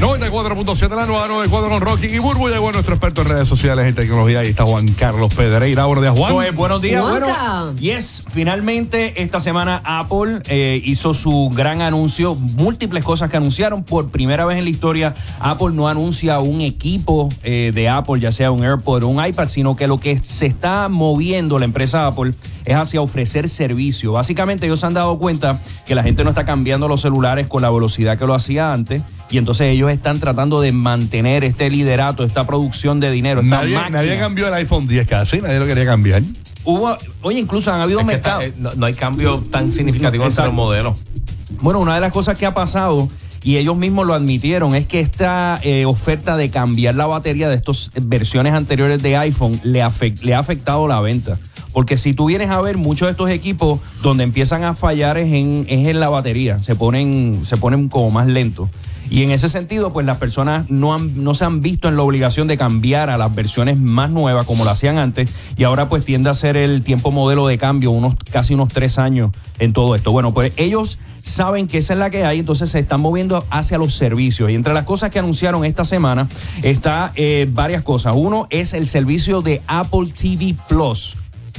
94.7 la nueva 94 con Rocky y Burbu. Llegó nuestro experto en redes sociales y tecnología. Ahí está Juan Carlos Pedreira. Buenos días, Juan. Buenos días. Juanca. Bueno, yes, finalmente esta semana Apple eh, hizo su gran anuncio, múltiples cosas que anunciaron. Por primera vez en la historia, Apple no anuncia un equipo eh, de Apple, ya sea un AirPod o un iPad, sino que lo que se está moviendo la empresa Apple es hacia ofrecer servicio. Básicamente ellos se han dado cuenta que la gente no está cambiando los celulares con la velocidad que lo hacía antes. Y entonces ellos están tratando de mantener este liderato, esta producción de dinero. esta Nadie, máquina. nadie cambió el iPhone 10 casi, nadie lo quería cambiar. Hubo, oye, incluso han habido Es que está- mercados. eh, no, no hay cambio tan significativo entre Exacto. los modelos. Bueno, una de las cosas que ha pasado, y ellos mismos lo admitieron, es que esta eh, oferta de cambiar la batería de estas versiones anteriores de iPhone le ha afectado la venta. Porque si tú vienes a ver muchos de estos equipos donde empiezan a fallar es en, es en la batería, se ponen, se ponen como más lentos. Y en ese sentido, pues las personas no, han, no se han visto en la obligación de cambiar a las versiones más nuevas como lo hacían antes. Y ahora pues tiende a ser el tiempo modelo de cambio, unos casi unos tres años en todo esto. Bueno, pues ellos saben que esa es la que hay, entonces se están moviendo hacia los servicios. Y entre las cosas que anunciaron esta semana está eh, varias cosas. Uno es el servicio de Apple TV Plus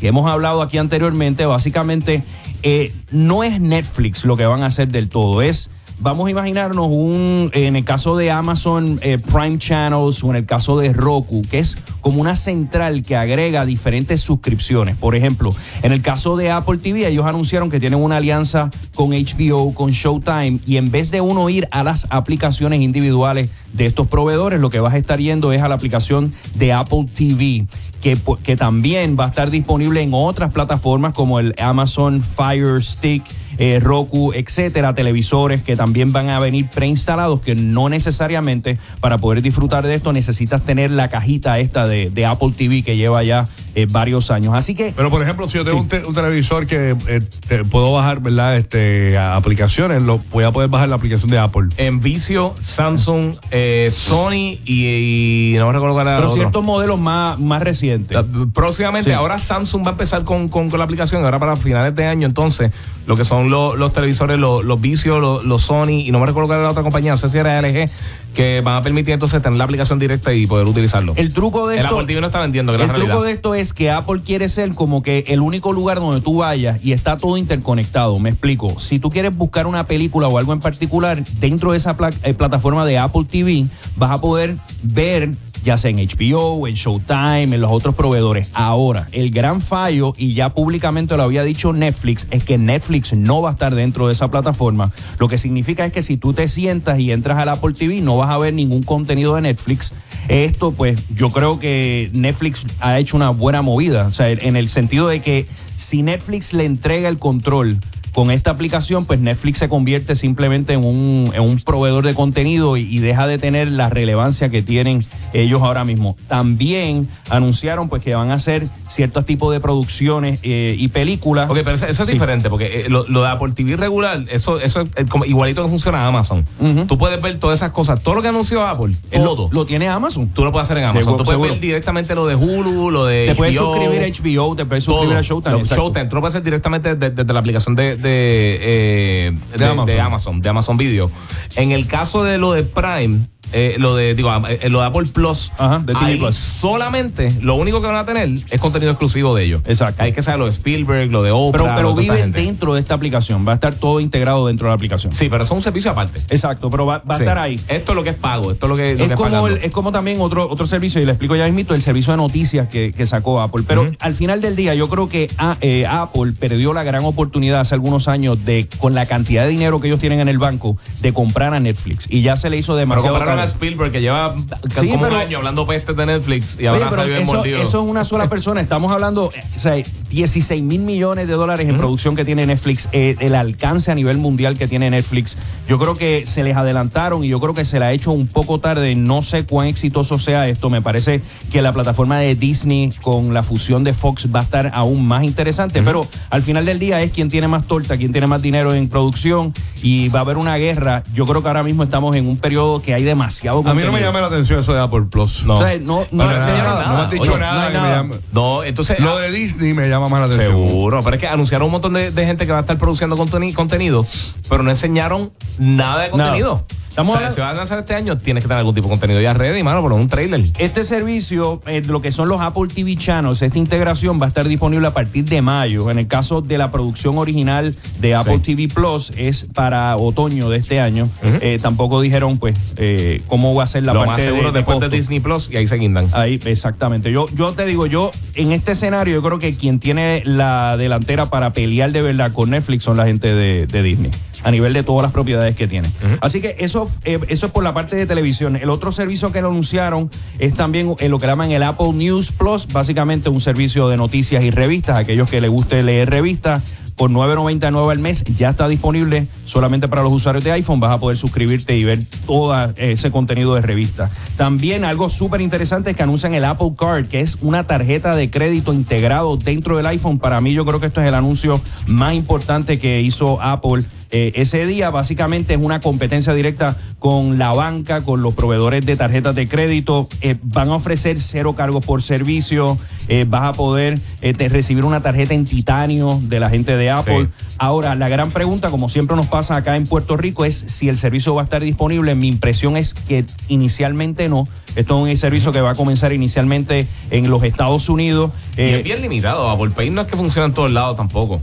que hemos hablado aquí anteriormente, básicamente eh, no es Netflix lo que van a hacer del todo, es, vamos a imaginarnos un, en el caso de Amazon eh, Prime Channels o en el caso de Roku, que es como una central que agrega diferentes suscripciones. Por ejemplo, en el caso de Apple TV, ellos anunciaron que tienen una alianza con HBO, con Showtime, y en vez de uno ir a las aplicaciones individuales de estos proveedores, lo que vas a estar yendo es a la aplicación de Apple TV que, que también va a estar disponible en otras plataformas como el Amazon Fire Stick, eh, Roku, etcétera, televisores que también van a venir preinstalados, que no necesariamente para poder disfrutar de esto necesitas tener la cajita esta de, de Apple TV que lleva ya eh, varios años. Así que Pero por ejemplo, si yo tengo Sí. un, te- un televisor que eh, te- puedo bajar, ¿verdad? Este, a- aplicaciones, lo, voy a poder bajar la aplicación de Apple. En Vicio, Samsung, eh, Sony y, y no me recuerdo cuál era pero otro. ciertos modelos más, más recientes. Próximamente, Sí. ahora Samsung va a empezar con, con- con la aplicación, ahora para finales de año, entonces, lo que son los, los televisores, los, los Vizio, los, los Sony, y no me recuerdo cuál era la otra compañía, no sé si era LG, que van a permitir entonces tener la aplicación directa y poder utilizarlo. El truco de El esto. Apple TV no está vendiendo, que El la truco realidad. de esto es que Apple quiere ser como que el único lugar donde tú vayas y está todo interconectado. Me explico. Si tú quieres buscar una película o algo en particular, dentro de esa pla- eh, plataforma de Apple TV, vas a poder ver ya sea en HBO, en Showtime, en los otros proveedores. Ahora, el gran fallo, y ya públicamente lo había dicho Netflix, es que Netflix no va a estar dentro de esa plataforma. Lo que significa es que si tú te sientas y entras al Apple TV, no vas a ver ningún contenido de Netflix. Esto, pues, yo creo que Netflix ha hecho una buena movida. O sea, en el sentido de que si Netflix le entrega el control con esta aplicación, pues Netflix se convierte simplemente en un, en un proveedor de contenido y, y deja de tener la relevancia que tienen ellos ahora mismo. También anunciaron pues que van a hacer ciertos tipos de producciones eh, y películas. Ok, pero eso, eso es Sí. diferente, porque eh, lo, lo de Apple TV regular, eso, eso es eh, como igualito que funciona Amazon. Tú puedes ver todas esas cosas. Todo lo que anunció Apple es todo. lo tiene Amazon. Tú lo puedes hacer en Amazon. Seguro, tú puedes seguro. ver directamente lo de Hulu, lo de Te puedes HBO, suscribir a HBO, te puedes suscribir a Showtime. Showtime. Tú lo puedes hacer directamente desde, desde la aplicación de, de, eh, de- Amazon. de Amazon, de Amazon Video. En el caso de lo de Prime, eh, lo de digo eh, lo de Apple Plus, Ajá, de TV ahí Plus. solamente lo único que van a tener es contenido exclusivo de ellos. Exacto. Hay que saber lo de Spielberg, lo de Oprah, Pero, pero lo de toda esta viven gente. dentro de esta aplicación. Va a estar todo integrado dentro de la aplicación. Sí, pero eso es un servicio aparte. Exacto, pero va, va a Sí. estar ahí. Esto es lo que es pago, esto es lo que, lo que Es como, pagando. el- es como también otro, otro servicio, y le explico ya mismo, el servicio de noticias que, que sacó Apple. Pero Ujú. al final del día, yo creo que a- eh, Apple perdió la gran oportunidad hace algunos años de, con la cantidad de dinero que ellos tienen en el banco, de comprar a Netflix. Y ya se le hizo Pero demasiado a Spielberg que lleva Sí, como pero- un año hablando pestes de Netflix y ahora salió eso, eso es una sola persona. Estamos hablando, eh, o sea, 16 mil millones de dólares en producción que tiene Netflix, eh, el alcance a nivel mundial que tiene Netflix. Yo creo que se les adelantaron y yo creo que se le ha hecho un poco tarde. No sé cuán exitoso sea esto. Me parece que la plataforma de Disney con la fusión de Fox va a estar aún más interesante. Pero al final del día es quien tiene más torta, quien tiene más dinero en producción y va a haber una guerra. Yo creo que ahora mismo estamos en un periodo que hay demasiado demasiado A mí contenido. no me llama la atención eso de Apple Plus. No. O sea, no, no nada, nada. No me han dicho Oye, no nada. hay que me nada. llame- No, entonces. Lo de Disney me llama más la atención. Seguro, pero es que anunciaron un montón de, de gente que va a estar produciendo conteni- contenido, pero no enseñaron nada de contenido. Estamos o sea, hablando- si vas a lanzar este año, tienes que tener algún tipo de contenido ya ready, mano, por un trailer. Este servicio, eh, lo que son los Apple TV Channels, esta integración va a estar disponible a partir de mayo. En el caso de la producción original de Apple Sí. TV Plus, es para otoño de este año. Eh, tampoco dijeron, pues, eh, cómo va a ser la Lo parte más seguro de, de después de costo. Disney Plus y ahí se guindan. Ahí, exactamente. Yo, yo te digo, yo en este escenario, yo creo que quien tiene la delantera para pelear de verdad con Netflix son la gente de, de Disney, a nivel de todas las propiedades que tiene. Así que eso, eh, eso es por la parte de televisión. El otro servicio que lo anunciaron es también eh, lo que llaman el Apple News Plus, básicamente un servicio de noticias y revistas, aquellos que les guste leer revistas. Por 9.99 al mes ya está disponible solamente para los usuarios de iPhone. Vas a poder suscribirte y ver todo ese contenido de revista. También algo súper interesante es que anuncian el Apple Card, que es una tarjeta de crédito integrado dentro del iPhone. Para mí yo creo que esto es el anuncio más importante que hizo Apple. Eh, ese día básicamente es una competencia directa con la banca, con los proveedores de tarjetas de crédito. Eh, van a ofrecer cero cargos por servicio. Eh, vas a poder te- recibir una tarjeta en titanio de la gente de Apple. Sí. Ahora, la gran pregunta, como siempre nos pasa acá en Puerto Rico, es si el servicio va a estar disponible. Mi impresión es que inicialmente no. Esto es un servicio que va a comenzar inicialmente en los Estados Unidos. y es bien limitado. Apple Pay no es que funcione en todos lados tampoco.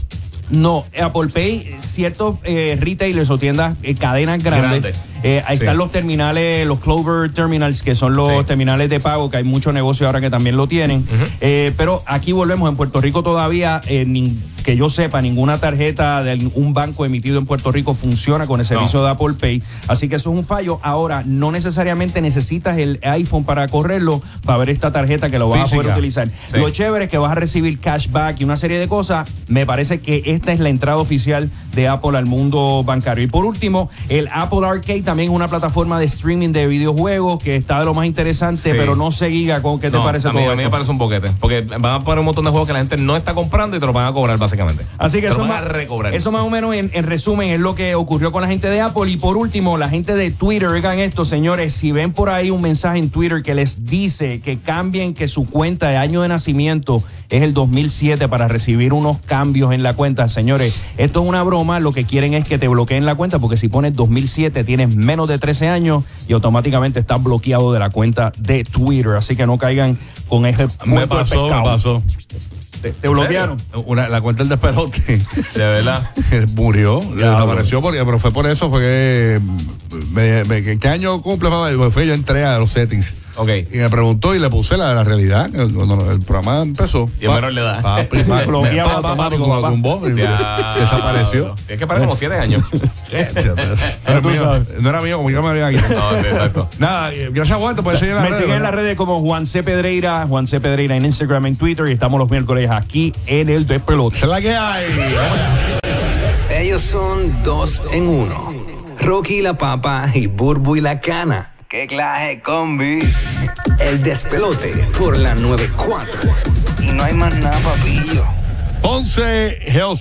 No, Apple Pay, ciertos eh, retailers o tiendas, eh, cadenas grandes. Grandes. Eh, ahí Sí. están los terminales, los Clover Terminals, que son los Sí. terminales de pago, que hay mucho negocio ahora que también lo tienen. Eh, pero aquí volvemos, en Puerto Rico todavía, eh, que yo sepa, ninguna tarjeta de un banco emitido en Puerto Rico funciona con el servicio No. de Apple Pay. Así que eso es un fallo. Ahora, no necesariamente necesitas el iPhone para correrlo, para ver esta tarjeta que lo vas a poder utilizar. Sí. Lo chévere es que vas a recibir cashback y una serie de cosas. Me parece que esta es la entrada oficial de Apple al mundo bancario. Y por último, el Apple Arcade también es una plataforma de streaming de videojuegos que está de lo más interesante, Sí. pero no se giga con qué te parece a mí, todo a mí me parece un boquete. Porque van a poner un montón de juegos que la gente no está comprando y te lo van a cobrar, básicamente. Así que Te eso van más, a recobrar. eso más o menos en, en resumen es lo que ocurrió con la gente de Apple. Y por último, la gente de Twitter, oigan esto, señores, si ven por ahí un mensaje en Twitter que les dice que cambien que su cuenta de año de nacimiento es el 2007 para recibir unos cambios en la cuenta, señores, esto es una broma, lo que quieren es que te bloqueen la cuenta porque si pones 2007 tienes menos de 13 años y automáticamente estás bloqueado de la cuenta de Twitter. Así que no caigan con ese Me cuento de pasó, me pasó. Te, te bloquearon. Una- la cuenta del despelote. De verdad. murió, Diablo. desapareció, porque, pero fue por eso, fue que. me- ¿Qué año cumple, papá? Fue yo entré a los settings. Ok. Y me preguntó y le puse la, la realidad. eh, Cuando el programa empezó. Y a menor le da. Pa, pa, pa, Bloqueado automático, como papá. tumbó. Desapareció. Tienes que parar como siete años. no, era Tú mío, sabes. no era mío, como yo me había quitado. No, sí, exacto. Nada, eh, gracias Juan, te puedes seguir en Me las siguen redes. en las redes como Juan C. Pedreira, Juan C. Pedreira en Instagram, en Twitter y estamos los miércoles aquí en el Despelote. Es la que hay. Ellos son dos en uno. Rocky y la papa y Burbu y la cana. ¡Qué clase combi! El despelote por la 94. Y no hay más nada, papillo. Ponce Hillside.